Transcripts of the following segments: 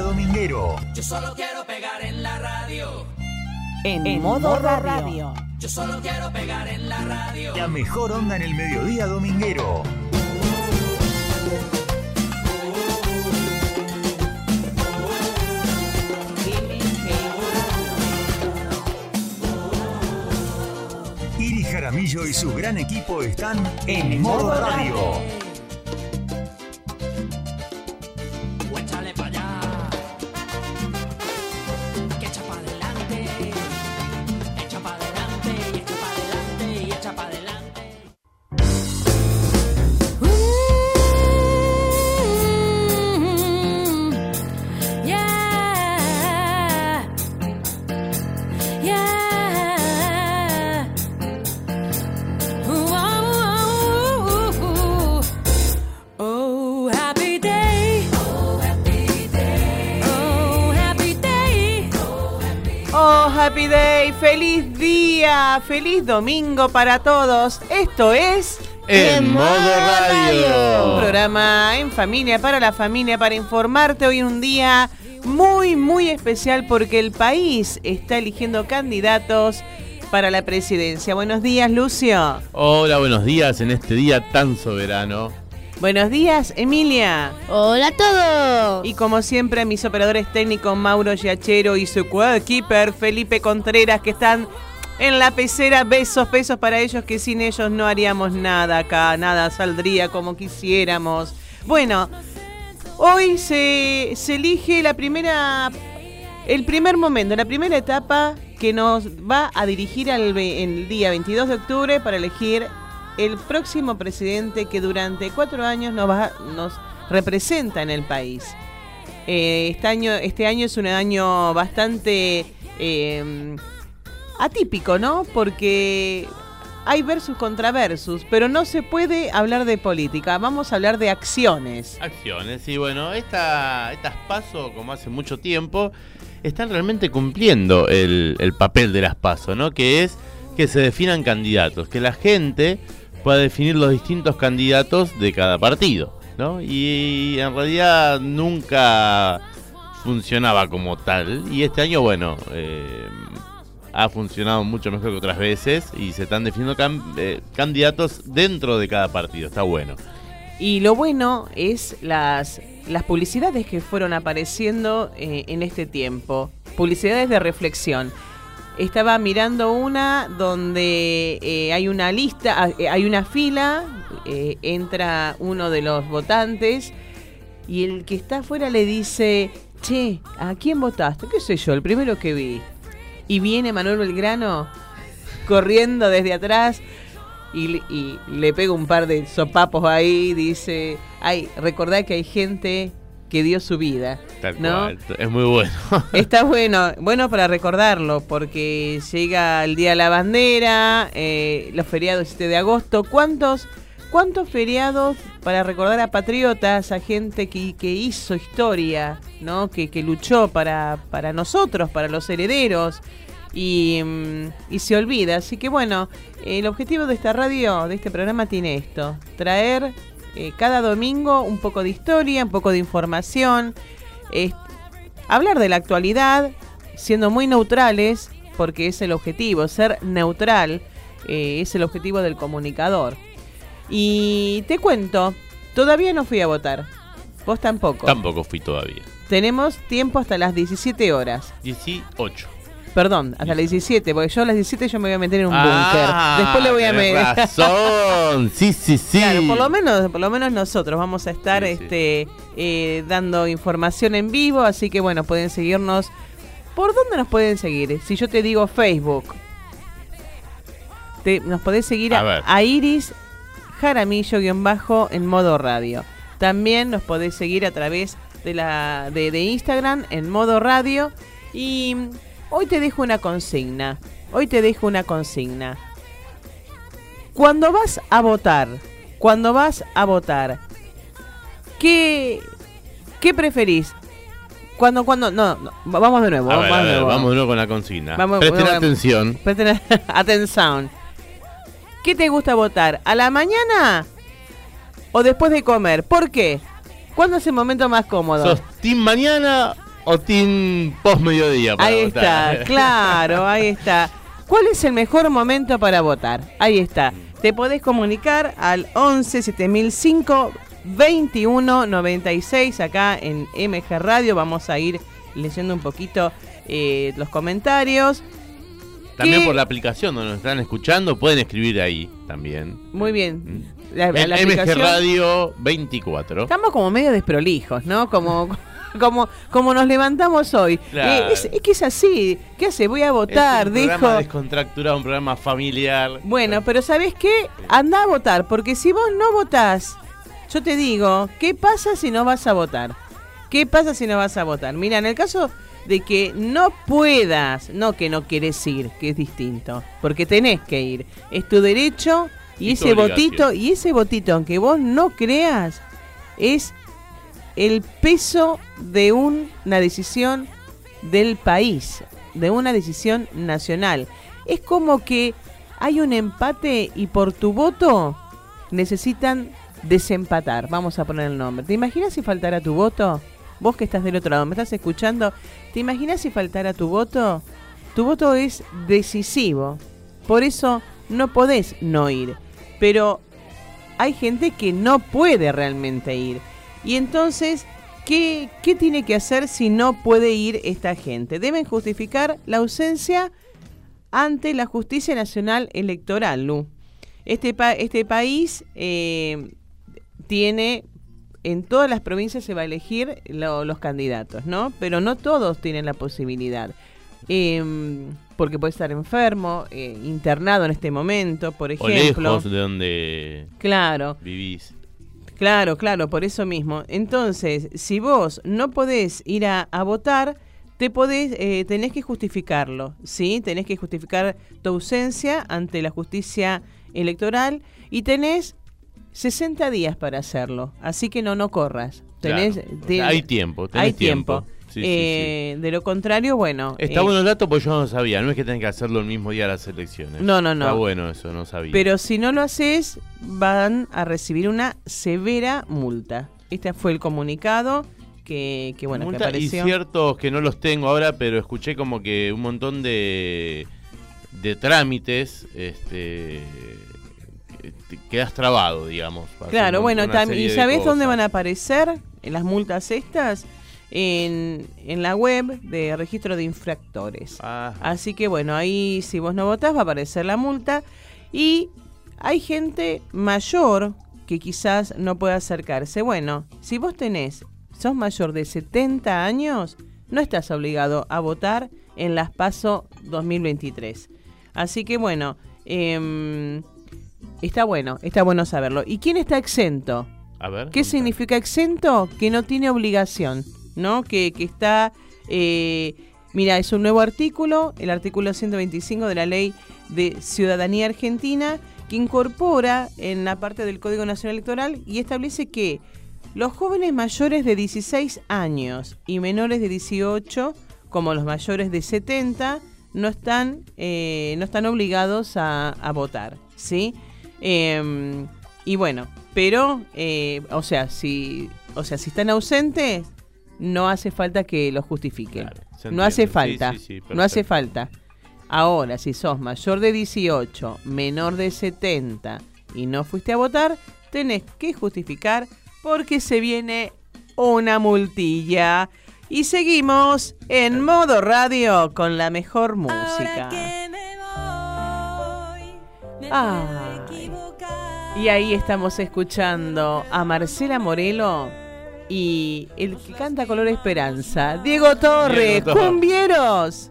dominguero. Yo solo quiero pegar en la radio. En, modo, radio. Yo solo quiero pegar en la radio. La mejor onda en el mediodía dominguero. Iris Jaramillo y su gran equipo están en modo radio. Échale feliz domingo para todos. Esto es En modo un radio. programa en familia, para la familia, para informarte hoy un día muy, muy especial porque el país está eligiendo candidatos para la presidencia. Buenos días, Lucio. Hola, buenos días en este día tan soberano. Buenos días, Emilia. Hola a todos. Y como siempre, mis operadores técnicos Mauro Giachero y su keeper Felipe Contreras, que están en la pecera. Besos, besos para ellos, que sin ellos no haríamos nada acá, nada saldría como quisiéramos. Bueno, hoy se, se elige la primera, el primer momento, la primera etapa que nos va a dirigir al, el día 22 de octubre para elegir el próximo presidente que durante cuatro años nos, va, nos representa en el país. Eh, este, año, este año es un año bastante eh, atípico, ¿no? Porque hay versus contra versus, pero no se puede hablar de política, vamos a hablar de acciones. Acciones, y bueno, esta, estas pasos, como hace mucho tiempo, están realmente cumpliendo el, el papel de las pasos, ¿no? Que es que se definan candidatos, que la gente pueda definir los distintos candidatos de cada partido, ¿no? Y en realidad nunca funcionaba como tal, y este año, bueno, eh, ha funcionado mucho mejor que otras veces y se están definiendo eh, candidatos dentro de cada partido, está bueno. Y lo bueno es las, las publicidades que fueron apareciendo eh, en este tiempo, publicidades de reflexión. Estaba mirando una donde eh, hay una lista, ah, hay una fila, entra uno de los votantes y el que está afuera le dice, che, ¿a quién votaste? ¿Qué sé yo? El primero que vi. Y viene Manuel Belgrano corriendo desde atrás y, le- y le pega un par de sopapos ahí, dice, ay, recordá que hay gente que dio su vida. Tal ¿no? cual, es muy bueno. Está bueno, bueno para recordarlo, porque llega el Día de la Bandera, eh, los feriados 7 de agosto. ¿Cuántos, ¿Cuántos feriados para recordar a patriotas, a gente que, que hizo historia, ¿no? que, que luchó para, para nosotros, para los herederos? Y, mm, y se olvida. Así que bueno, el objetivo de esta radio, de este programa, tiene esto: traer eh, cada domingo un poco de historia, un poco de información. hablar de la actualidad, siendo muy neutrales, porque es el objetivo, ser neutral eh, es el objetivo del comunicador. Y te cuento, todavía no fui a votar, vos tampoco. Tampoco fui todavía. Tenemos tiempo hasta las 17 horas. 18. Perdón, hasta las 17, porque yo a las 17 yo me voy a meter en un Ah, búnker. Después le voy a meter. razón. Sí, sí, sí. Claro, por lo menos, por lo menos nosotros vamos a estar Sí, sí. este eh, dando información en vivo, así que bueno, pueden seguirnos. ¿Por dónde nos pueden seguir? Si yo te digo Facebook, te- nos podés seguir A a, a Iris Jaramillo-bajo en modo radio. También nos podés seguir a través de la de, de Instagram en modo radio. Y hoy te dejo una consigna. Hoy te dejo una consigna. Cuando vas a votar, cuando vas a votar, ¿qué, qué preferís? Cuando, cuando, no, no, va- vamos de nuevo, A vamos ver, de ver, nuevo. vamos de nuevo con la consigna. Vamos- Presten atención. Presten atención. ¿Qué te gusta votar? ¿A la mañana o después de comer? ¿Por qué? ¿Cuándo es el momento más cómodo? ¿Sos team mañana o team post mediodía. para Ahí votar? está, claro, ahí está. ¿Cuál es el mejor momento para votar? Ahí está. Te podés comunicar al 11 7005 21 96 acá en MG Radio. Vamos a ir leyendo un poquito eh, los comentarios. También ¿Qué? por la aplicación donde nos están escuchando, pueden escribir ahí también. Muy bien. La, En la MG Radio 24. Estamos como medio desprolijos, ¿no? Como, como, como nos levantamos hoy. Claro. Eh, es, es que es así. ¿Qué hace? Voy a votar, es un dijo. programa descontracturado, un programa familiar. Bueno, pero ¿sabés qué? Anda a votar, porque si vos no votás, yo te digo, ¿qué pasa si no vas a votar? ¿Qué pasa si no vas a votar? Mira, en el caso de que no puedas, no que no quieres ir, que es distinto, porque tenés que ir, es tu derecho y, Y ese votito, y ese votito, aunque vos no creas, es el peso de un- una decisión del país, de una decisión nacional. Es como que hay un empate y por tu voto necesitan desempatar. Vamos a poner el nombre. ¿Te imaginas si faltara tu voto? Vos que estás del otro lado, me estás escuchando, ¿te imaginas si faltara tu voto? Tu voto es decisivo. Por eso no podés no ir. Pero hay gente que no puede realmente ir. Y entonces, ¿qué, qué tiene que hacer si no puede ir esta gente? Deben justificar la ausencia ante la Justicia Nacional Electoral, Lu. Este, pa- este país eh, tiene, en todas las provincias se va a elegir lo- los candidatos, ¿no? Pero no todos tienen la posibilidad. Em, porque puede estar enfermo, eh, internado en este momento, por O ejemplo. lejos de donde Claro. vivís. Claro, claro, por eso mismo. Entonces, si vos no podés ir a, a votar, te podés, eh, tenés que justificarlo, ¿sí? Tenés que justificar tu ausencia ante la justicia electoral y tenés 60 días para hacerlo. Así que no, no corras. Tenés, Claro. Hay tiempo, tenés hay tiempo. tiempo. Sí, sí, Eh, De lo contrario, bueno. Está eh, bueno el dato porque yo no sabía. No es que tenés que hacerlo el mismo día de las elecciones. No, no, no. Está bueno eso, no sabía. Pero si no lo haces, van a recibir una severa multa. Este fue el comunicado que, que bueno, que Multa y apareció. ciertos que no los tengo ahora, pero escuché como que un montón de, de trámites, este, que te quedas trabado, digamos. Claro, bueno, ¿y sabés dónde van a aparecer en las multas estas? En, en la web de registro de infractores. Ah, Así que bueno, ahí si vos no votás va a aparecer la multa. Y hay gente mayor que quizás no pueda acercarse. Bueno, si vos tenés, sos mayor de 70 años, no estás obligado a votar en las PASO 2023. Así que bueno, em, está bueno, está bueno saberlo. ¿Y quién está exento? a ver. ¿Qué significa exento? Que no tiene obligación, ¿no? Que, que está... eh, mira, es un nuevo artículo, el artículo 125 de la Ley de Ciudadanía Argentina, que incorpora en la parte del Código Nacional Electoral y establece que los jóvenes mayores de 16 años y menores de 18, como los mayores de 70, no están, eh, no están obligados a, a votar, ¿sí? Em, y bueno, pero, eh, o sea, si, o sea, si están ausentes, no hace falta que lo justifiquen. Claro, no hace. Sí, falta. sí, sí, no hace falta. Ahora, si sos mayor de 18, menor de 70 y no fuiste a votar, tenés que justificar porque se viene una multilla. Y seguimos en modo radio con la mejor música. Ay. equivocar. Y ahí estamos escuchando a Marcela Morelo y el que canta Color Esperanza, Diego Torres, Diego Torres. cumbieros.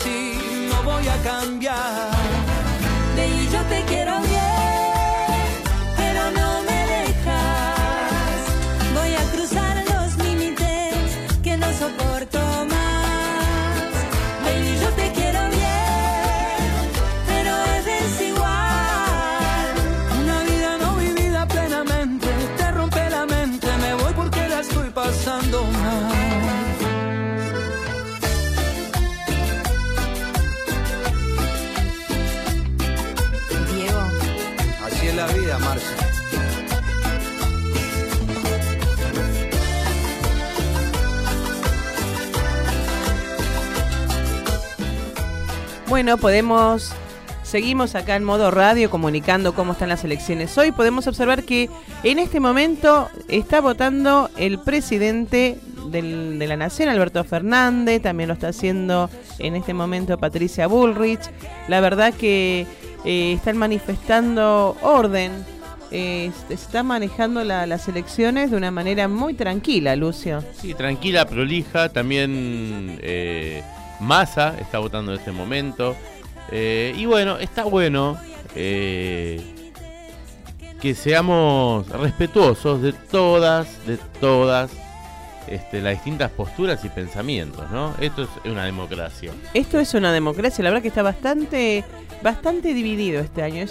Así, Bueno, podemos. Seguimos acá en modo radio comunicando cómo están las elecciones hoy. Podemos observar que en este momento está votando el presidente de la Nación, Alberto Fernández. También lo está haciendo en este momento Patricia Bullrich. La verdad que eh, están manifestando orden. Eh, se está manejando la- las elecciones de una manera muy tranquila, Lucio. Sí, tranquila, prolija. También eh, Massa está votando en este momento. Eh, y bueno, está bueno eh, que seamos respetuosos de todas, de todas este, las distintas posturas y pensamientos, ¿no? Esto es una democracia. Esto es una democracia, la verdad que está bastante, bastante dividido este año.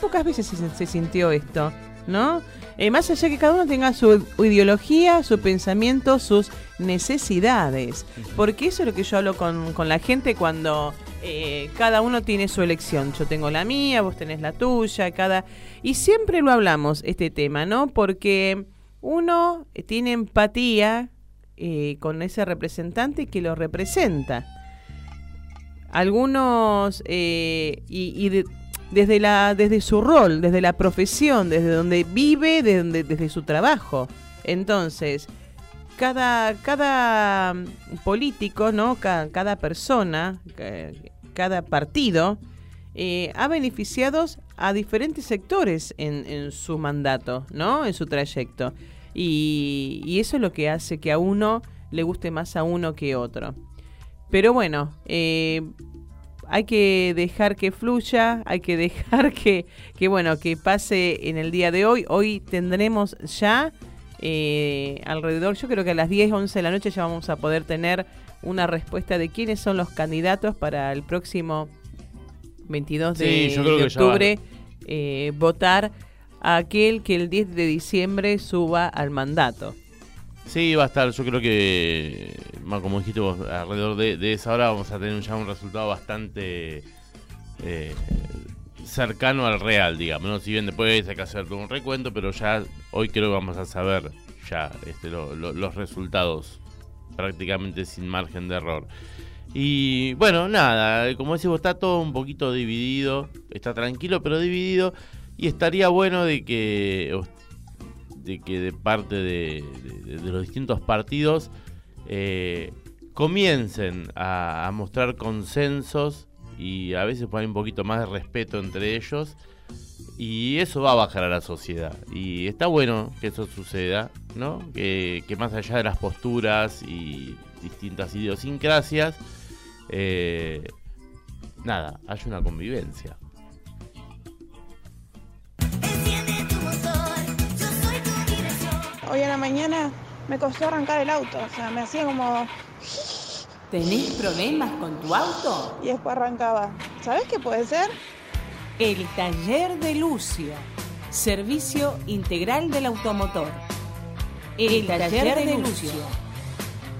Pocas veces se, se sintió esto, ¿no? Eh, más allá que cada uno tenga su ideología, su pensamiento, sus necesidades. Porque eso es lo que yo hablo con, con la gente cuando eh, cada uno tiene su elección. Yo tengo la mía, vos tenés la tuya, cada... Y siempre lo hablamos, este tema, ¿no? Porque uno tiene empatía eh, con ese representante que lo representa. Algunos, eh, y, y de- desde, la, desde su rol, desde la profesión, desde donde vive, de donde, desde su trabajo. Entonces, cada, cada político, ¿no? Cada, persona, ca- cada partido, eh, ha beneficiado a diferentes sectores en, en su mandato, ¿no? En su trayecto. Y, y eso es lo que hace que a uno le guste más a uno que otro. Pero bueno, eh, hay que dejar que fluya, hay que dejar que, que, bueno, que pase en el día de hoy. Hoy tendremos ya eh, alrededor, yo creo que a las 10, 11 de la noche ya vamos a poder tener una respuesta de quiénes son los candidatos para el próximo 22 de, yo creo octubre eh, votar a aquel que el 10 de diciembre suba al mandato. Sí, va a estar, yo creo que, como dijiste vos, alrededor de, esa hora vamos a tener ya un resultado bastante eh, cercano al real, digamos. ¿no? Si bien después hay que hacer todo un recuento, pero ya hoy creo que vamos a saber ya este, lo- los resultados prácticamente sin margen de error. Y bueno, nada, como decimos, está todo un poquito dividido, está tranquilo pero dividido y estaría bueno de que de que de parte de, de- los distintos partidos eh, comiencen a, mostrar consensos y a veces poner un poquito más de respeto entre ellos. Y eso va a bajar a la sociedad. Y está bueno que eso suceda no que, que más allá de las posturas y distintas idiosincrasias eh, nada haya una convivencia Hoy a la mañana me costó arrancar el auto, o sea, me hacía como... ¿Tenés problemas con tu auto? y después arrancaba. ¿Sabes qué puede ser? El taller de Lucio. Servicio integral del automotor. El, taller, de, Lucio.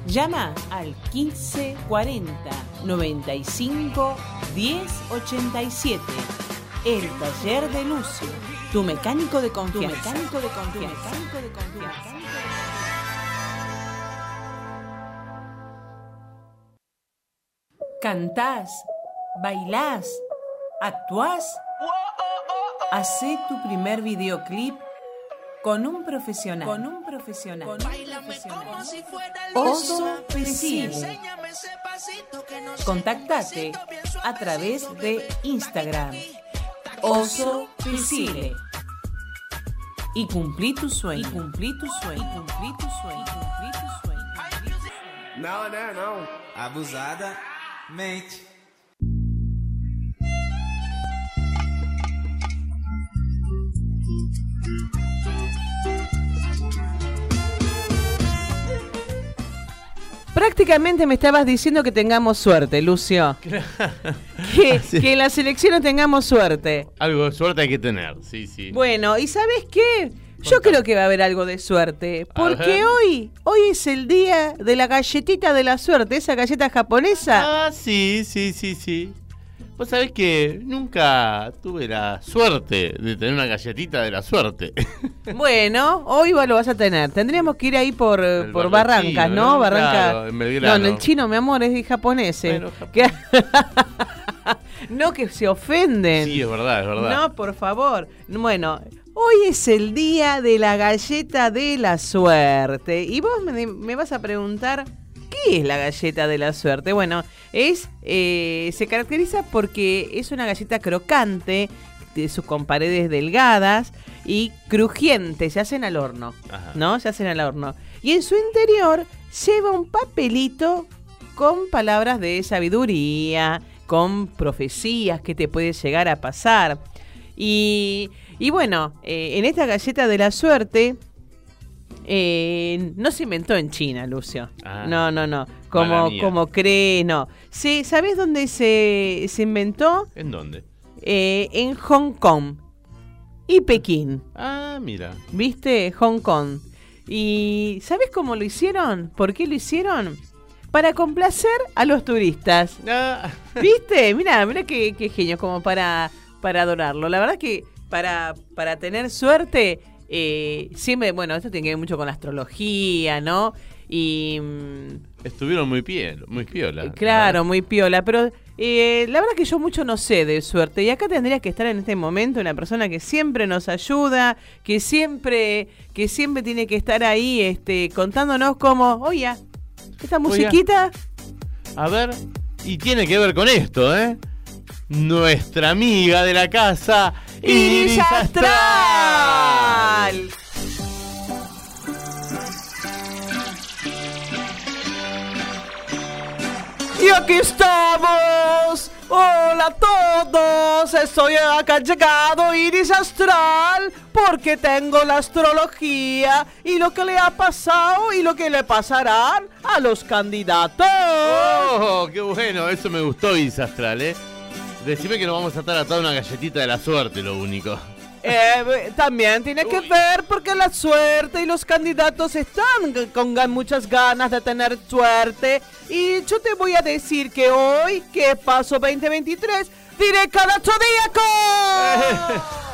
Llama al 1540 95 1087. El taller de Lucio. Tu mecánico de confianza. Tu mecánico de confianza. Tu mecánico de confianza. Cantás, bailás, actuás. Hacé tu primer videoclip con un profesional. Con un profesional. Con un profesional. Oso Pesile. Contactate a través de Instagram. Oso Pesile. Y cumplí tu sueño. Y cumplí tu sueño. Y cumplí tu sueño. Cumplí tu sueño. Não, né? Não. Abusada. Mente. Prácticamente me estabas diciendo que tengamos suerte, Lucio. Que, Sí. que en las elecciones tengamos suerte. Algo de suerte hay que tener, sí, sí. Bueno, ¿y sabes qué? Yo creo que va a haber algo de suerte. Porque hoy, hoy es el día de la galletita de la suerte, esa galleta japonesa. Ah, sí, sí, sí, sí. Vos sabés que nunca tuve la suerte de tener una galletita de la suerte. Bueno, hoy lo vas a tener. Tendríamos que ir ahí por, El por Barrancas, ¿no? ¿no? Barranca. Claro, en no, en el chino, mi amor, es de japonés. Bueno. Que- no que se ofenden. Sí, es verdad, es verdad. No, por favor. Bueno, hoy es el día de la galleta de la suerte. Y vos me, me vas a preguntar, ¿qué es la galleta de la suerte? Bueno, es eh, se caracteriza porque es una galleta crocante, de sus con paredes delgadas y crujientes, se hacen al horno, Ajá. ¿no? Se hacen al horno. Y en su interior lleva un papelito con palabras de sabiduría, con profecías que te puede llegar a pasar. Y, y bueno, eh, en esta galleta de la suerte eh, no se inventó en China, Lucio. Ah. no, no, no. Como, como cree, no. Sí, ¿Sabes dónde se, se inventó? ¿En dónde? Eh, en Hong Kong y Pekín. Ah, mira. ¿Viste? Hong Kong. ¿Y sabes cómo lo hicieron? ¿Por qué lo hicieron? Para complacer a los turistas. Ah, ¿Viste? Mira, mira qué, qué genio, como para, para adorarlo. La verdad que para, para tener suerte, eh, siempre, bueno, esto tiene que ver mucho con la astrología, ¿no? Y mm, estuvieron muy piola, muy piola. claro, muy piola, pero eh, la verdad que yo mucho no sé de suerte. Y acá tendría que estar en este momento una persona que siempre nos ayuda, que siempre, que siempre tiene que estar ahí, este, contándonos cómo, oye, esta musiquita. A ver, y tiene que ver con esto, ¿eh? Nuestra amiga de la casa, Iris Astral. Y aquí estamos. Hola a todos. Estoy acá llegado Iris Astral porque tengo la astrología y lo que le ha pasado y lo que le pasarán a los candidatos. ¡Oh, qué bueno! Eso me gustó, Iris Astral, ¿eh? Decime que nos vamos a estar atados a una galletita de la suerte, lo único. Eh, también tiene que ver porque la suerte y los candidatos están con muchas ganas de tener suerte. Y yo te voy a decir que hoy, que paso 2023, diré cada zodíaco.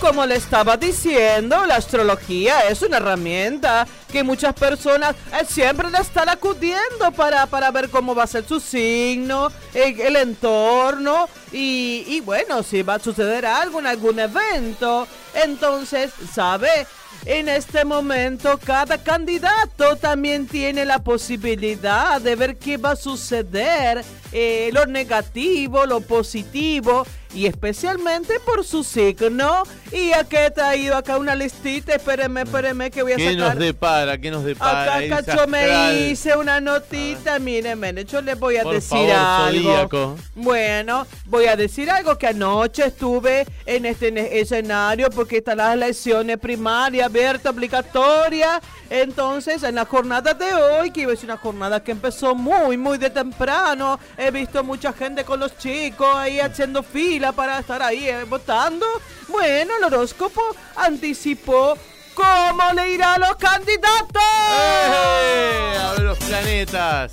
Como le estaba diciendo, la astrología es una herramienta que muchas personas eh, siempre le están acudiendo para, para ver cómo va a ser su signo, eh, el entorno y, y bueno, si va a suceder algo en algún evento. Entonces, ¿sabe? En este momento cada candidato también tiene la posibilidad de ver qué va a suceder, eh, lo negativo, lo positivo y especialmente por su signo. Y aquí he traído acá una listita, espérenme, espérenme que voy a ¿Qué sacar. nos depara? ¿Qué nos depara? Acá, acá yo me hice una notita, miren, miren, yo les voy a Por decir favor, algo. zodíaco. Bueno, voy a decir algo que anoche estuve en este escenario porque están las elecciones primarias, abierta, obligatoria. Entonces, en la jornada de hoy, que iba a ser una jornada que empezó muy, muy de temprano, he visto mucha gente con los chicos ahí haciendo fila para estar ahí eh, votando. Bueno, el horóscopo anticipó cómo le irá a los candidatos. ¡Eh! A ver los planetas.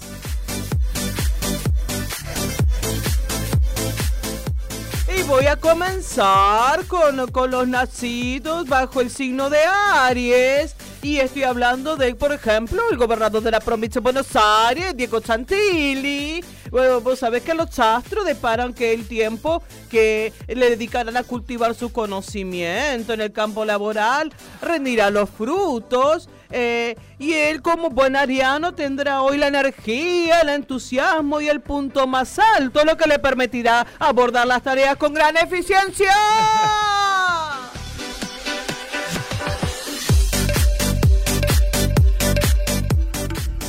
Y voy a comenzar con, con los nacidos bajo el signo de Aries. Y estoy hablando de, por ejemplo, el gobernador de la provincia de Buenos Aires, Diego Santilli. Bueno, vos sabés que los astros deparan que el tiempo que le dedicarán a cultivar su conocimiento en el campo laboral rendirá los frutos. Eh, y él como buen ariano tendrá hoy la energía, el entusiasmo y el punto más alto, lo que le permitirá abordar las tareas con gran eficiencia.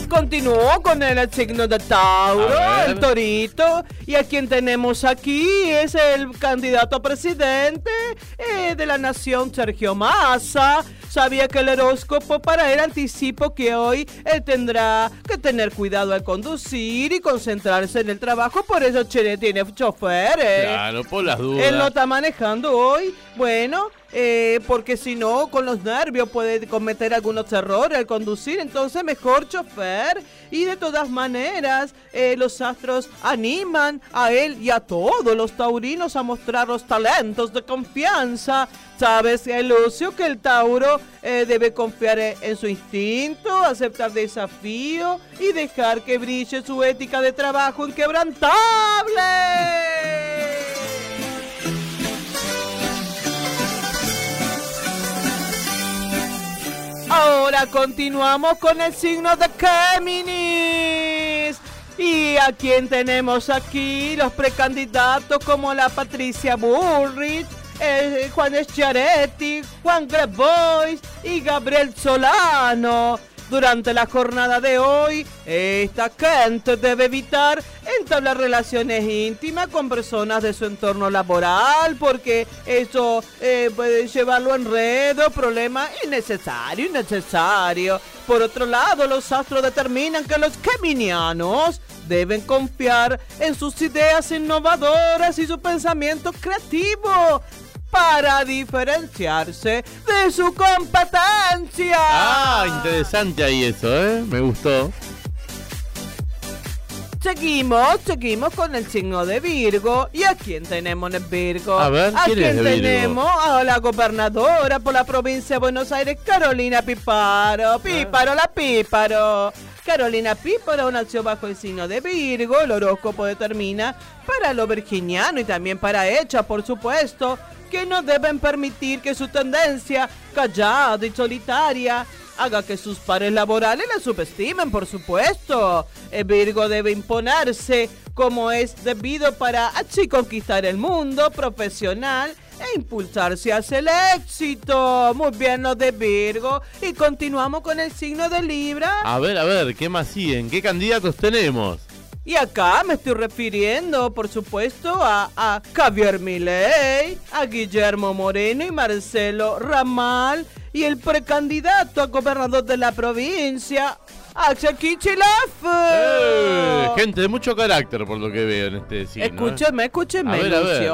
Continuó con el signo de Tauro, el torito. Y a quien tenemos aquí es el candidato a presidente eh, de la nación, Sergio Massa. Sabía que el horóscopo para él anticipo que hoy él tendrá que tener cuidado al conducir y concentrarse en el trabajo. Por eso Chile tiene choferes. Claro, por las dudas. Él lo está manejando hoy. Bueno, eh, porque si no, con los nervios puede cometer algunos errores al conducir. Entonces, mejor chofer. Y de todas maneras, eh, los astros animan a él y a todos los taurinos a mostrar los talentos de confianza. Sabes, eh, Lucio, que el Tauro eh, debe confiar en su instinto, aceptar desafío y dejar que brille su ética de trabajo inquebrantable. Ahora continuamos con el signo de Géminis. Y a quien tenemos aquí, los precandidatos como la Patricia Bullrich, eh, Juan Schiaretti, Juan Grabois y Gabriel Solano. Durante la jornada de hoy, esta gente debe evitar entablar relaciones íntimas con personas de su entorno laboral porque eso eh, puede llevarlo a enredo, problemas innecesario, innecesario. Por otro lado, los astros determinan que los geminianos deben confiar en sus ideas innovadoras y su pensamiento creativo para diferenciarse de su competencia. Ah, interesante ahí eso, ¿eh? Me gustó. Seguimos, seguimos con el signo de Virgo. ¿Y a quién tenemos en Virgo? A ver, ¿A ¿quién es quién de Virgo? tenemos? A la gobernadora por la provincia de Buenos Aires, Carolina Píparo. Píparo, la Píparo. Carolina Píparo nació bajo el signo de Virgo. El horóscopo determina para lo virginiano y también para ella, por supuesto, que no deben permitir que su tendencia callada y solitaria haga que sus pares laborales la subestimen, por supuesto. El Virgo debe imponerse como es debido para así conquistar el mundo profesional e impulsarse hacia el éxito. Muy bien lo de Virgo. Y continuamos con el signo de Libra. A ver, a ver, ¿qué más siguen? ¿Qué candidatos tenemos? Y acá me estoy refiriendo, por supuesto, a, a Javier Milei, a Guillermo Moreno y Marcelo Ramal y el precandidato a gobernador de la provincia, Axel Kicillof. Eh, gente de mucho carácter, por lo que veo en este signo. ¿eh? Escúcheme, escúcheme, A ver, a ver.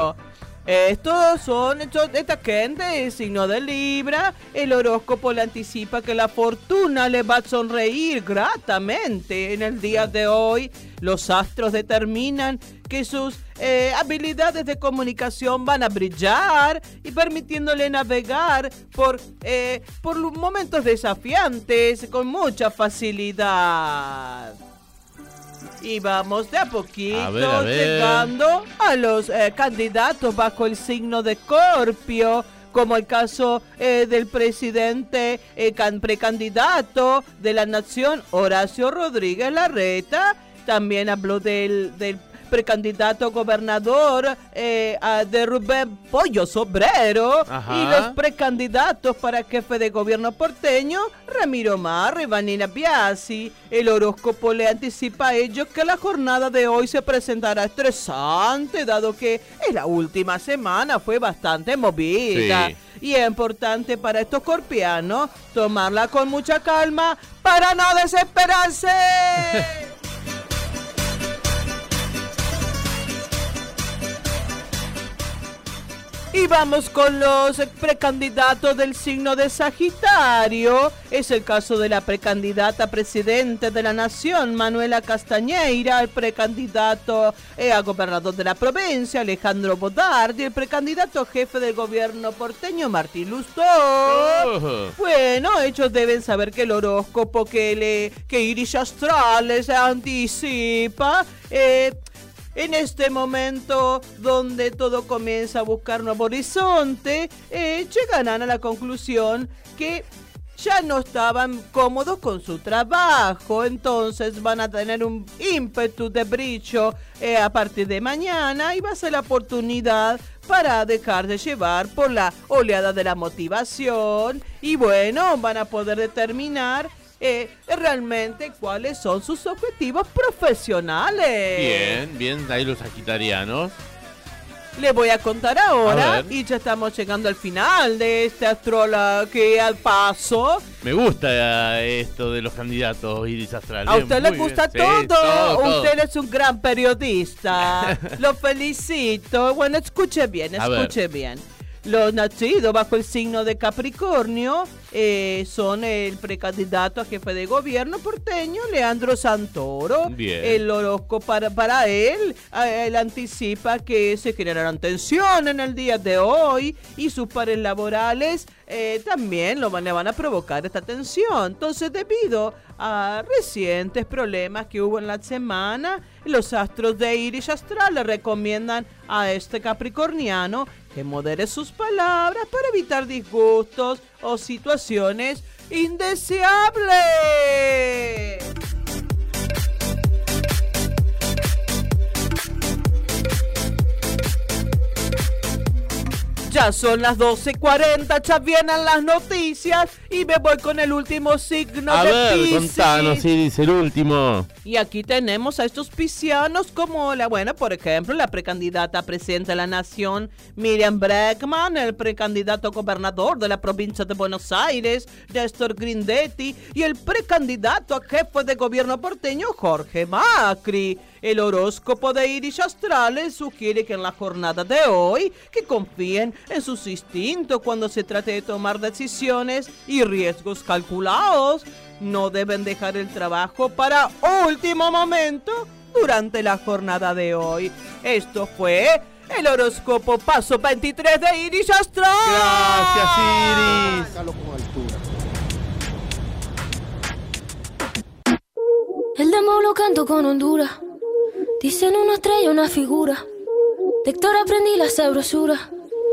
Estos son, estos- esta gente, signo de Libra, el horóscopo le anticipa que la fortuna le va a sonreír gratamente en el día de hoy. Los astros determinan que sus eh, habilidades de comunicación van a brillar y permitiéndole navegar por, eh, por momentos desafiantes con mucha facilidad. Y vamos de a poquito A ver, a ver. llegando a los eh, candidatos bajo el signo de Corpio, como el caso eh, del presidente eh, can- precandidato de la nación, Horacio Rodríguez Larreta. También habló del, del precandidato gobernador eh, de Rubén Pollo Sobrero Ajá. y los precandidatos para jefe de gobierno porteño, Ramiro Marra y Vanina Biasi. El horóscopo le anticipa a ellos que la jornada de hoy se presentará estresante, dado que en la última semana fue bastante movida. Sí. Y es importante para estos corpianos tomarla con mucha calma para no desesperarse. Y vamos con los precandidatos del signo de Sagitario. Es el caso de la precandidata presidente de la nación, Manuela Castañeira, el precandidato eh, a gobernador de la provincia, Alejandro Bodardi, el precandidato jefe del gobierno porteño, Martín Lustó. Oh. Bueno, ellos deben saber que el horóscopo que le que Iris Astral les anticipa eh, en este momento donde todo comienza a buscar nuevo horizonte, eh, llegarán a la conclusión que ya no estaban cómodos con su trabajo, entonces van a tener un ímpetu de brillo eh, a partir de mañana y va a ser la oportunidad para dejar de llevar por la oleada de la motivación. Y bueno, van a poder determinar eh, realmente cuáles son sus objetivos profesionales. Bien, bien, ahí los sagitarianos. Le voy a contar ahora A y ya estamos llegando al final de este astrólogo que al paso. Me gusta eh, esto de los candidatos Iris Astral. A Bien, usted le gusta Sí, todo. Usted es un gran periodista. Lo felicito. Bueno, escuche bien, escuche bien. Los nacidos bajo el signo de Capricornio eh, son el precandidato a jefe de gobierno porteño, Leandro Santoro. Bien. El horóscopo para, para él, él anticipa que se generarán tensión en el día de hoy y sus pares laborales eh, también lo van, le van a provocar esta tensión. Entonces, debido a recientes problemas que hubo en la semana, los astros de Iris Astral le recomiendan a este capricorniano que modere sus palabras para evitar disgustos o situaciones indeseables. Ya son las 12.40, ya vienen las noticias y me voy con el último signo A de ver, Piscis. contanos, Iris, el último. Y aquí tenemos a estos piscianos como la, bueno, por ejemplo, la precandidata a presidente de la nación, Miriam Breckman, el precandidato gobernador de la provincia de Buenos Aires, Néstor Grindetti, y el precandidato a jefe de gobierno porteño, Jorge Macri. El horóscopo de Iris Astrales sugiere que en la jornada de hoy, que confíen en sus instintos cuando se trate de tomar decisiones y riesgos calculados. No deben dejar el trabajo para último momento durante la jornada de hoy. Esto fue el horóscopo paso 23 de Iris Astral. Gracias, Iris. El demo lo canto con Honduras. Dicen una estrella, una figura. De Héctor aprendí la sabrosura.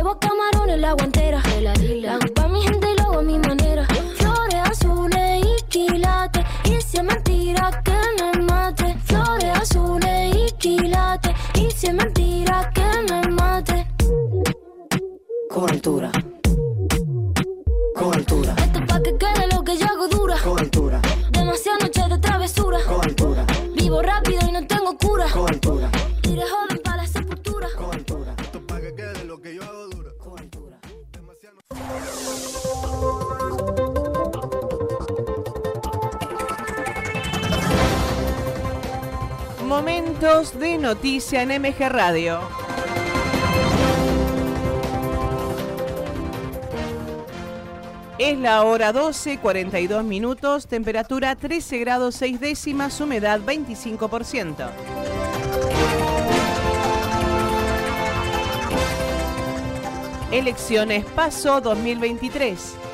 Llevo camarones la guantera. La hago pa' mi gente y lo hago a mi manera. Flores azules y quilates. Y si es mentira que me mate. Flores azules y quilates. Y si es mentira que me mate. Con altura. Con altura. Esto es pa' que quede lo que yo hago dura. Con altura, Demasiadas noches de travesura. con altura, Vivo rápido y no tengo cura. con Momentos de noticia en MG Radio. Es la hora 12, 42 minutos, temperatura 13 grados 6 décimas, humedad 25%. Elecciones Paso 2023.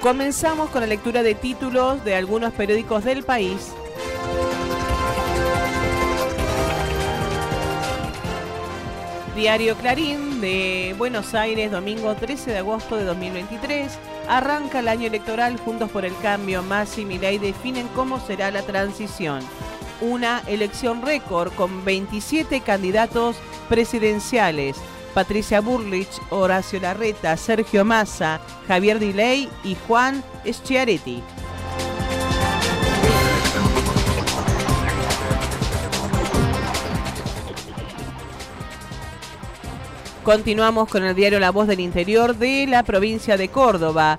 Comenzamos con la lectura de títulos de algunos periódicos del país. Diario Clarín de Buenos Aires, domingo 13 de agosto de 2023. Arranca el año electoral, Juntos por el Cambio, Más y definen cómo será la transición. Una elección récord con 27 candidatos presidenciales. Patricia Burlich, Horacio Larreta, Sergio Massa, Javier Diley y Juan Schiaretti. Continuamos con el diario La Voz del Interior de la provincia de Córdoba.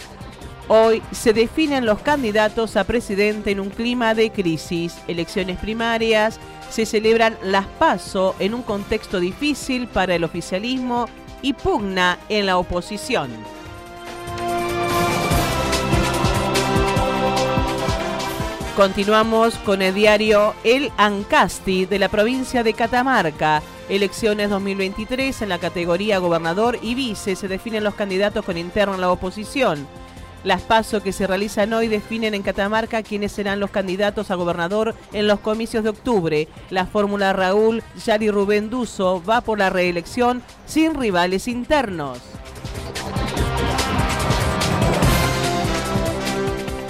Hoy se definen los candidatos a presidente en un clima de crisis. Elecciones primarias, se celebran las PASO en un contexto difícil para el oficialismo y pugna en la oposición. Continuamos con el diario El Ancasti de la provincia de Catamarca. Elecciones 2023 en la categoría gobernador y vice se definen los candidatos con interno en la oposición. Las pasos que se realizan hoy definen en Catamarca quiénes serán los candidatos a gobernador en los comicios de octubre. La fórmula Raúl Yari Rubén Duso va por la reelección sin rivales internos.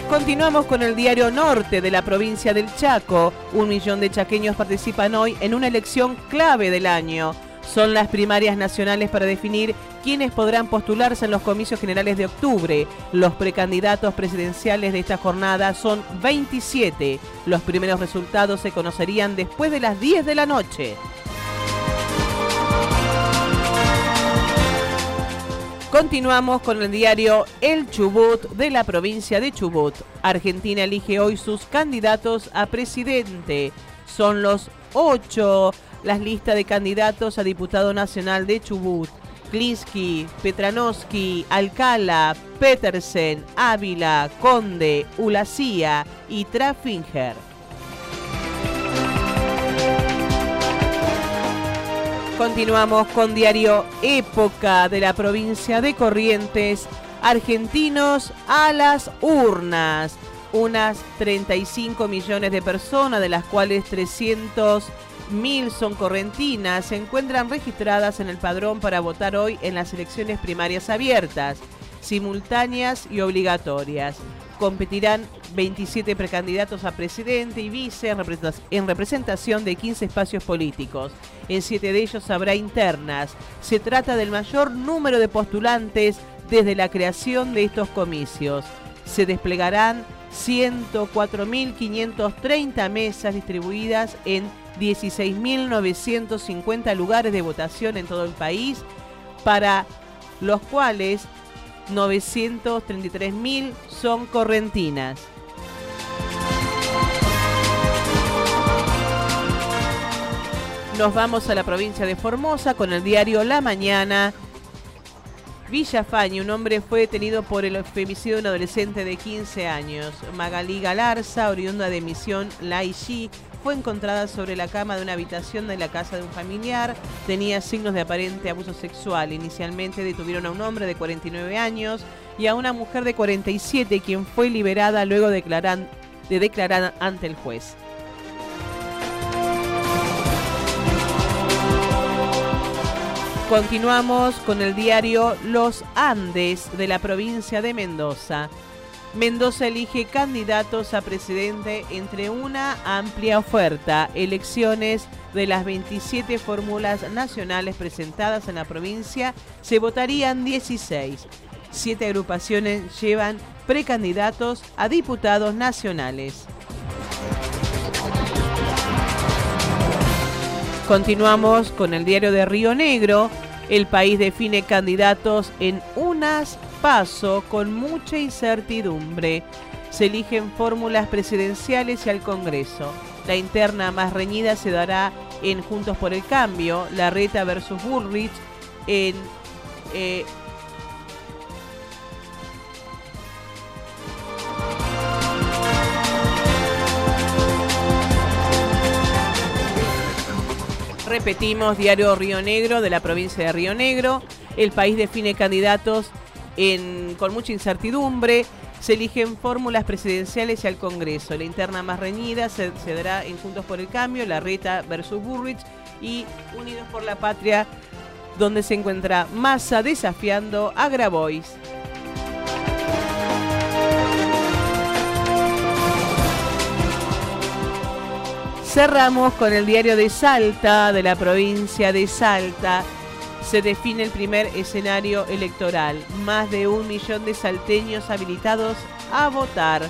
Continuamos con el diario Norte de la provincia del Chaco. Un millón de chaqueños participan hoy en una elección clave del año. Son las primarias nacionales para definir quiénes podrán postularse en los comicios generales de octubre. Los precandidatos presidenciales de esta jornada son 27. Los primeros resultados se conocerían después de las 10 de la noche. Continuamos con el diario El Chubut de la provincia de Chubut. Argentina elige hoy sus candidatos a presidente. Son los ocho las listas de candidatos a diputado nacional de Chubut. Klinsky, Petranowski, Alcala, Petersen, Ávila, Conde, Ulacía y Trafinger. Continuamos con diario Época de la provincia de Corrientes. Argentinos a las urnas. Unas 35 millones de personas, de las cuales 300 mil son correntinas, se encuentran registradas en el padrón para votar hoy en las elecciones primarias abiertas, simultáneas y obligatorias. Competirán 27 precandidatos a presidente y vice en representación de 15 espacios políticos. En siete de ellos habrá internas. Se trata del mayor número de postulantes desde la creación de estos comicios. Se desplegarán 104.530 mesas distribuidas en 16.950 lugares de votación en todo el país, para los cuales 933.000 son correntinas. Nos vamos a la provincia de Formosa con el diario La Mañana. Villafañe, un hombre fue detenido por el femicidio de un adolescente de 15 años. Magalí Galarza, oriunda de Misión Laishi, fue encontrada sobre la cama de una habitación de la casa de un familiar. Tenía signos de aparente abuso sexual. Inicialmente detuvieron a un hombre de 49 años y a una mujer de 47, quien fue liberada luego de declarar, de declarar ante el juez. Continuamos con el diario Los Andes de la provincia de Mendoza. Mendoza elige candidatos a presidente entre una amplia oferta. Elecciones de las 27 fórmulas nacionales presentadas en la provincia se votarían 16. Siete agrupaciones llevan precandidatos a diputados nacionales. Continuamos con el diario de Río Negro. El país define candidatos en unas paso con mucha incertidumbre. Se eligen fórmulas presidenciales y al Congreso. La interna más reñida se dará en Juntos por el Cambio, la Reta versus Bullrich, en eh, Repetimos, Diario Río Negro de la provincia de Río Negro. El país define candidatos con mucha incertidumbre. Se eligen fórmulas presidenciales y al Congreso. La interna más reñida se, dará en Juntos por el Cambio, la Reta versus Burrich y Unidos por la Patria, donde se encuentra Massa desafiando a Grabois. Cerramos con el diario de Salta, de la provincia de Salta. Se define el primer escenario electoral. Más de un millón de salteños habilitados a votar.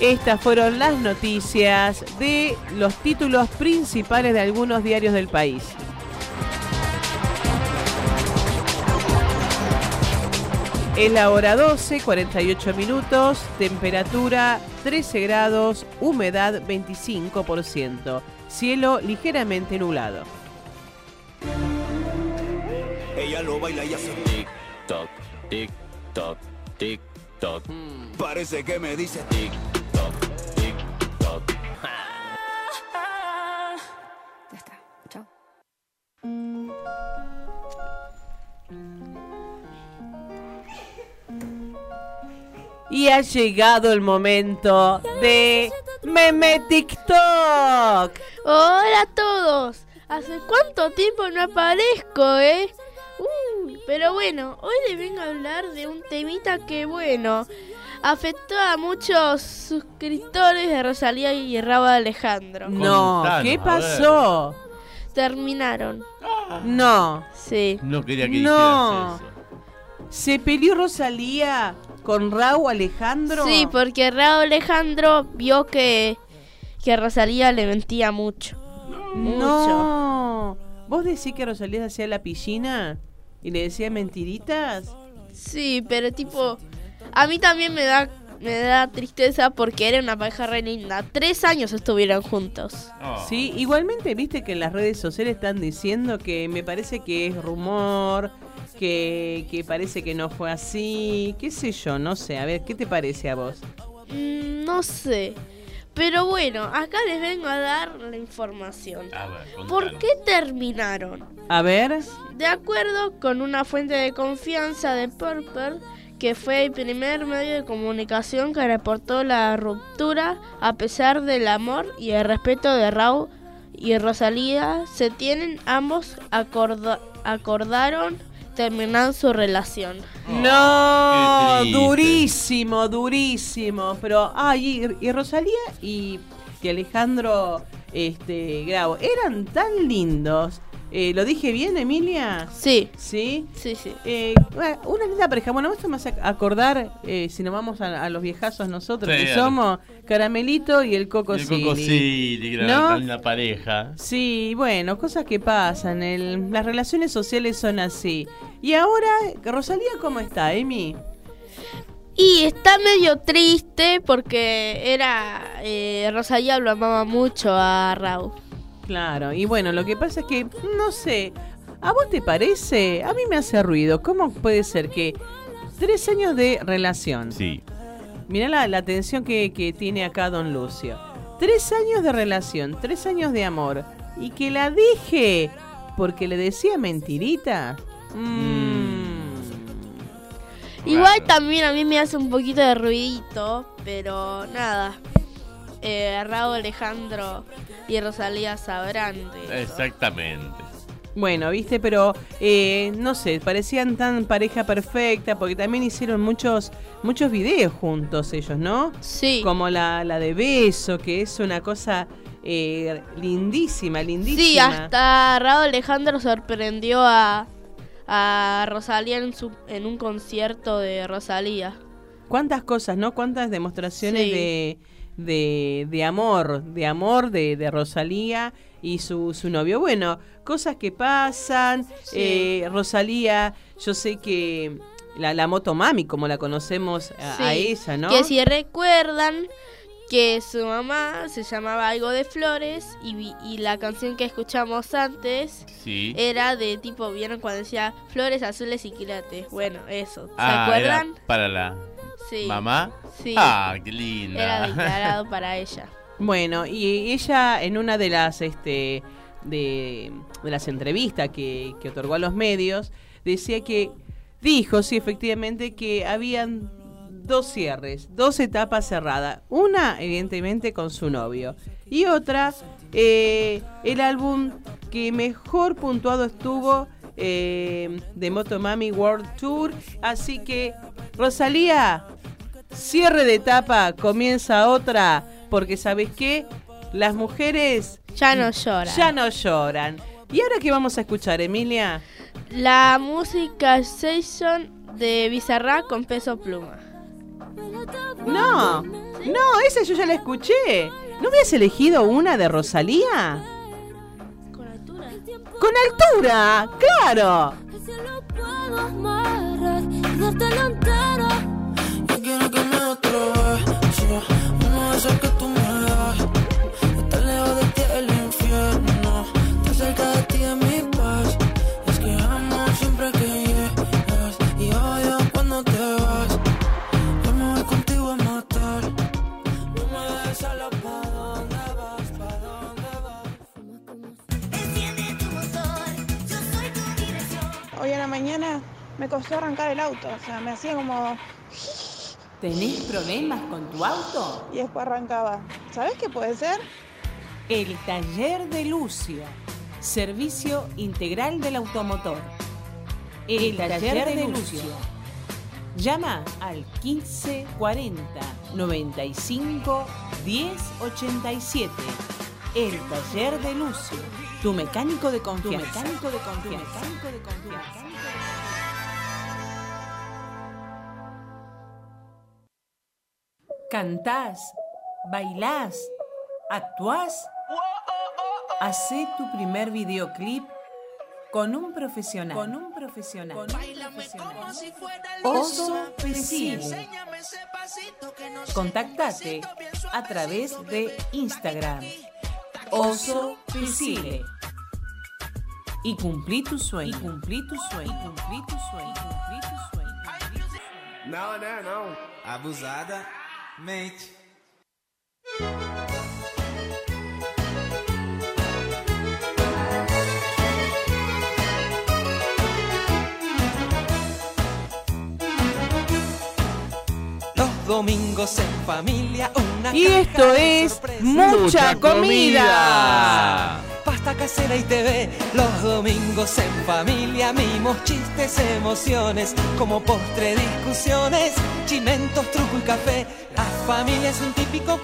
Estas fueron las noticias de los títulos principales de algunos diarios del país. Es la hora 12, 48 minutos, temperatura 13 grados, humedad 25%, cielo ligeramente nublado. Ella lo baila y hace tic toc, tic toc, tic toc. Parece que me dice tic toc, tic toc. Ya está. Chao. Y ha llegado el momento de Meme TikTok. Hola a todos. ¿Hace cuánto tiempo no aparezco, eh? Uy, pero bueno, hoy les vengo a hablar de un temita que, bueno, afectó a muchos suscriptores de Rosalía y Rabo Alejandro. No, Contanos, ¿qué pasó? Terminaron. No, Sí. No quería que No. dijeras eso. se peleó Rosalía con Raúl Alejandro. Sí, porque Rabo Alejandro vio que, que Rosalía le mentía mucho. Mucho. No. ¿Vos decís que Rosalía hacía la piscina y le decía mentiritas? Sí, pero tipo, a mí también me da me da tristeza porque era una pareja re linda. Tres años estuvieron juntos. Oh. Sí, igualmente viste que en las redes sociales están diciendo que me parece que es rumor, que, que parece que no fue así, qué sé yo, no sé. A ver, ¿qué te parece a vos? Mm, no sé. Pero bueno, acá les vengo a dar la información. A ver. ¿Por qué terminaron? A ver, De acuerdo con una fuente de confianza de Purple, que fue el primer medio de comunicación que reportó la ruptura a pesar del amor y el respeto de Raúl y Rosalía, se tienen ambos acorda- acordaron terminar su relación. no, durísimo, durísimo. Pero, ay, y, y Rosalía y, y Alejandro este, Grau eran tan lindos. Eh, ¿Lo dije bien, Emilia? Sí, ¿Sí? sí, sí. Eh, bueno, una linda pareja. Bueno, esto me hace acordar, eh, si nos vamos a, a los viejazos nosotros, Sí, que somos Caramelito y el Coco Y el Coco Silly. ¿No? linda pareja. Sí, bueno, cosas que pasan. el- las relaciones sociales son así. Y ahora, Rosalía, ¿cómo está, Emi? Y está medio triste porque era eh, Rosalía lo amaba mucho a Raúl. Claro, y bueno, lo que pasa es que, no sé, ¿a vos te parece? A mí me hace ruido. ¿Cómo puede ser que tres años de relación? Sí. Mirá la, la atención que, que tiene acá Don Lucio. Tres años de relación, tres años de amor. Y que la deje porque le decía mentirita. Mm. Igual también a mí me hace un poquito de ruidito, pero nada. Eh, Raúl Alejandro y Rosalía sabrán de eso. Exactamente. Bueno, viste, pero eh, no sé, parecían tan pareja perfecta porque también hicieron muchos muchos videos juntos ellos, ¿no? Sí. Como la, la de beso, que es una cosa eh, lindísima, lindísima. Sí, hasta Raúl Alejandro sorprendió a, a Rosalía en, su, en un concierto de Rosalía. cuántas cosas, ¿no? Cuántas demostraciones Sí. de, de, de amor, de amor de, de Rosalía y su, su novio. Bueno, cosas que pasan. Sí. eh, Rosalía, yo sé que la, la moto mami, como la conocemos a, a Sí, ella, ¿no? Que si recuerdan que su mamá se llamaba algo de flores y, vi- y la canción que escuchamos antes Sí. era de tipo, ¿vieron cuando decía flores azules y quilates? Bueno, eso. ¿Se Ah, acuerdan? era para la Sí. mamá. Sí. Ah, qué linda. Era declarado para ella. Bueno, y ella en una de las este de, de las entrevistas que, que otorgó a los medios, decía que dijo, sí, efectivamente, que habían dos cierres, dos etapas cerradas. Una, evidentemente, con su novio. Y otra, eh, el álbum que mejor puntuado estuvo eh, de Motomami World Tour. Así que, Rosalía, cierre de etapa, comienza otra, porque ¿sabes qué? Las mujeres Ya no lloran. ya no lloran. ¿Y ahora qué vamos a escuchar, Emilia? La música Session de Bizarra con peso pluma. No, no, esa yo ya la escuché. ¿No habías elegido una de Rosalía? Con altura. ¡Claro! Yo quiero que me otro beso, uno de esos que tú me me costó arrancar el auto. O sea, me hacía como... ¿Tenés problemas con tu auto? Y después arrancaba. ¿Sabes qué puede ser? El taller de Lucio. Servicio integral del automotor. El, taller, de, Lucio. Llama al 1540 95 1087. El taller de Lucio. Tu mecánico de confianza. Tu mecánico de confianza. Tu mecánico de confianza. Cantás, bailás, actuás. Hacé tu primer videoclip con un profesional. Con un profesional. Con un profesional. Oso Pesile. Contactate a través de Instagram. Oso Pesile. Y cumplí tu sueño. Y cumplí tu sueño. Y cumplí tu sueño. y Cumplí tu sueño. Não, né? Não. Abusada. Los domingos en familia, una Y esto de es sorpresa. mucha comida. Pasta casera y TV, los domingos en familia, mimos, chistes, emociones, como postre discusiones, chimentos, truco y café.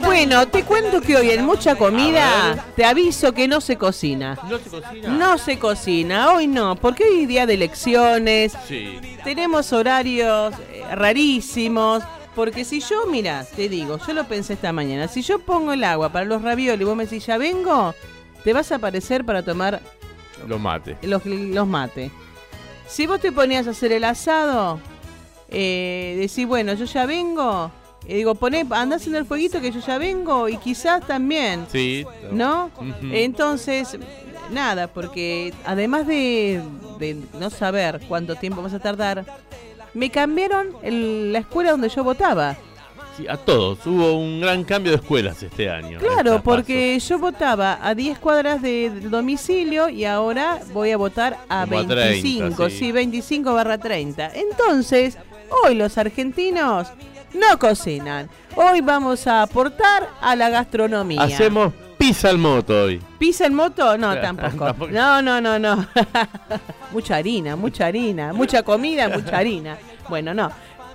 Bueno, te cuento que hoy en mucha comida te aviso que no se cocina. ¿No se cocina? No se cocina, hoy no, porque hoy es día de elecciones, Sí. tenemos horarios eh, rarísimos. Porque si yo, mira, te digo, yo lo pensé esta mañana, si yo pongo el agua para los raviolis y vos me decís, ya vengo, te vas a aparecer para tomar los, los mates. Si vos te ponías a hacer el asado, eh, decís, bueno, yo ya vengo, y digo, poné, andá haciendo el fueguito que yo ya vengo, y quizás también, Sí. ¿no? Entonces, nada, porque además de, de no saber cuánto tiempo vas a tardar, me cambiaron el- la escuela donde yo votaba. Sí, a todos. Hubo un gran cambio de escuelas este año. Claro, porque yo votaba a 10 cuadras de- del domicilio y ahora voy a votar a Como a 25, 30, sí. sí. 25 barra 30. Entonces, hoy los argentinos no cocinan. Hoy vamos a aportar a la gastronomía. Hacemos pizza al moto hoy. ¿Pizza en moto? No, tampoco. No, no, no, no. mucha harina, mucha harina. Mucha comida, mucha harina. Bueno, no.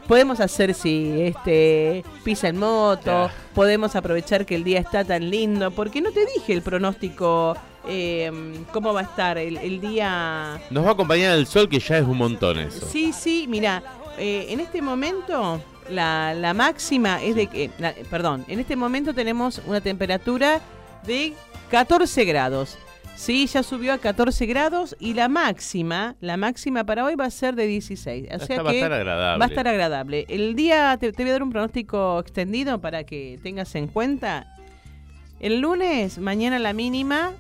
Podemos hacer, sí, este, pizza en moto. Podemos aprovechar que el día está tan lindo. Porque no te dije el pronóstico, eh, cómo va a estar el, el día. Nos va a acompañar el sol, que ya es un montón eso. Sí, sí, mira, eh, en este momento la, la máxima es de que, la- perdón, en este momento tenemos una temperatura de 14 grados. Sí, ya subió a 14 grados y la máxima, la máxima para hoy va a ser de 16. O sea Esta va a que estar agradable. va a estar agradable. El día, te, te voy a dar un pronóstico extendido para que tengas en cuenta. El lunes, mañana la mínima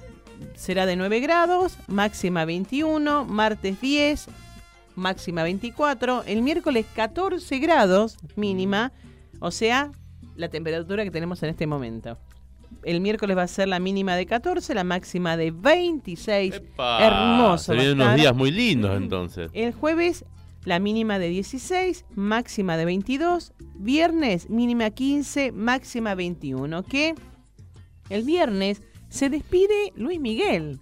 será de 9 grados, máxima 21, martes 10, máxima 24, el miércoles 14 grados mínima, o sea, la temperatura que tenemos en este momento. El miércoles va a ser la mínima de 14, la máxima de 26. Pa, Hermoso. Se va a vienen unos días muy lindos entonces. El jueves la mínima de 16, máxima de 22. Viernes mínima 15, máxima 21. Que el viernes se despide Luis Miguel.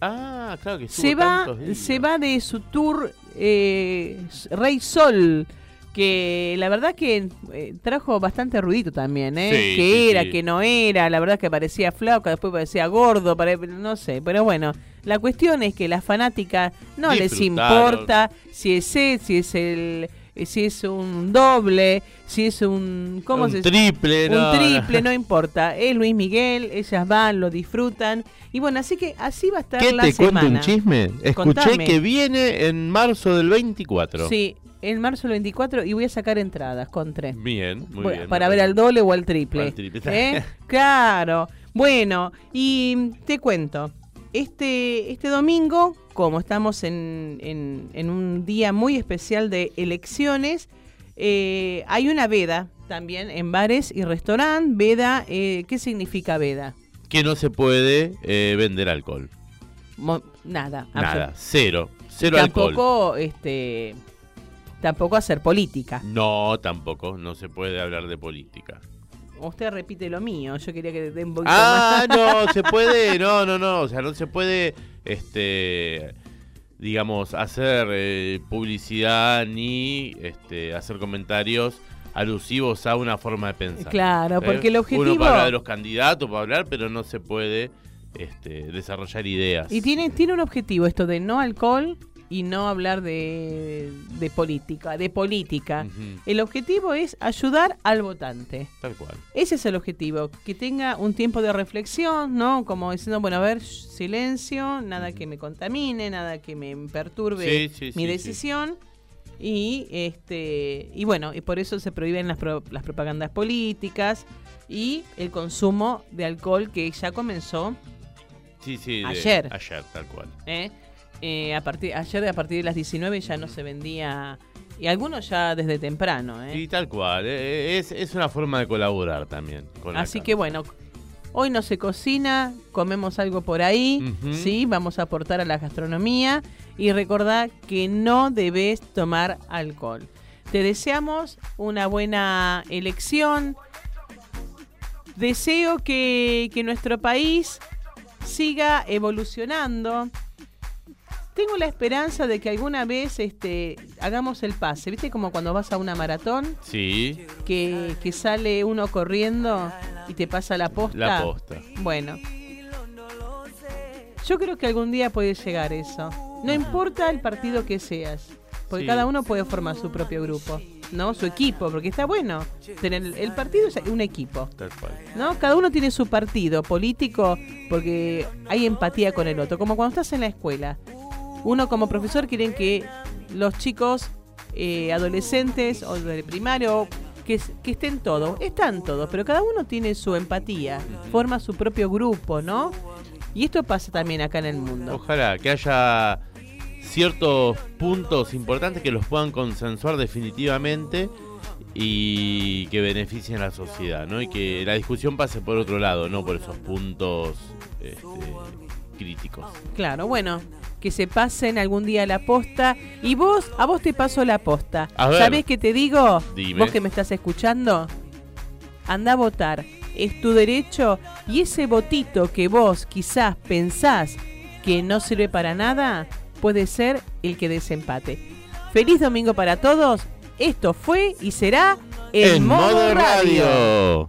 Ah, claro que Se va, días. se va de su tour eh, Rey Sol. Que la verdad que eh, trajo bastante ruidito también, ¿eh? Sí, que sí, era, sí. que no era, la verdad que parecía flaco, después parecía gordo, pare- no sé, pero bueno, la cuestión es que las fanáticas no les importa si es él, si es el si es un doble, si es un ¿cómo Un se triple, un no, triple, no. importa, es Luis Miguel, ellas van, lo disfrutan y bueno, así que así va a estar ¿Qué la te semana. cuento un chisme? Escuché Contame. que viene en marzo del 24. Sí, en marzo del 24 y voy a sacar entradas con tres. Bien, muy Bueno, bien. Para ver al doble o al triple. O al triple. ¿Eh? Claro. Bueno, y te cuento. Este, este domingo, como estamos en, en- en un día muy especial de elecciones, eh, hay una veda también en bares y restaurantes. Veda, eh, ¿qué significa veda? Que no se puede eh, vender alcohol. Mo- nada. Nada, cero. Cero alcohol. Tampoco este, tampoco hacer política. No, tampoco, no se puede hablar de política. Usted repite lo mío, yo quería que den un poquito Ah, más. no, se puede, no, no, no, o sea, no se puede, este, digamos, hacer eh, publicidad ni este, hacer comentarios alusivos a una forma de pensar. Claro, porque el Uno objetivo- puede hablar de los candidatos, puede hablar, pero no se puede este, desarrollar ideas. Y tiene, tiene un objetivo esto de no alcohol y no hablar de, de política, de política. El objetivo es ayudar al votante. Tal cual. Ese es el objetivo, que tenga un tiempo de reflexión, ¿no? Como diciendo, bueno, a ver, silencio, nada que me contamine, nada que me perturbe Sí, sí, mi sí, decisión. Y este y bueno, y por eso se prohíben las, pro- las propagandas políticas y el consumo de alcohol que ya comenzó Sí, sí, de- Ayer. Ayer, tal cual. ¿eh? Eh, a partir, ayer a partir de las 19 ya no se vendía, y algunos ya desde temprano. ¿eh? Sí, tal cual. eh, Es, es una forma de colaborar también. con Así que bueno, hoy no se cocina, comemos algo por ahí, sí, vamos a aportar a la gastronomía y recordá que no debes tomar alcohol. Te deseamos una buena elección. Deseo que, que nuestro país siga evolucionando. Tengo la esperanza de que alguna vez este, hagamos el pase. ¿Viste como cuando vas a una maratón? Sí, que, que sale uno corriendo y te pasa la posta. la posta. Bueno. Yo creo que algún día puede llegar eso. No importa el partido que seas, porque Sí. cada uno puede formar su propio grupo, ¿no? Su equipo, porque está bueno. Tener el, partido es un equipo, Tal cual. ¿no? Cada uno tiene su partido político porque hay empatía con el otro, como cuando estás en la escuela. Uno como profesor quieren que los chicos eh, adolescentes o del primario que, que estén todos, están todos, pero cada uno tiene su empatía, forma su propio grupo, ¿no? Y esto pasa también acá en el mundo. Ojalá que haya ciertos puntos importantes que los puedan consensuar definitivamente y que beneficien a la sociedad, ¿no? Y que la discusión pase por otro lado, no por esos puntos este, críticos. Claro, bueno, que se pasen algún día la posta. Y vos, a vos te paso la posta. ¿Sabés qué te digo? Dime. Vos que me estás escuchando, anda a votar. Es tu derecho y ese votito que vos quizás pensás que no sirve para nada, puede ser el que desempate. Feliz domingo para todos. Esto fue y será el modo, modo radio. radio.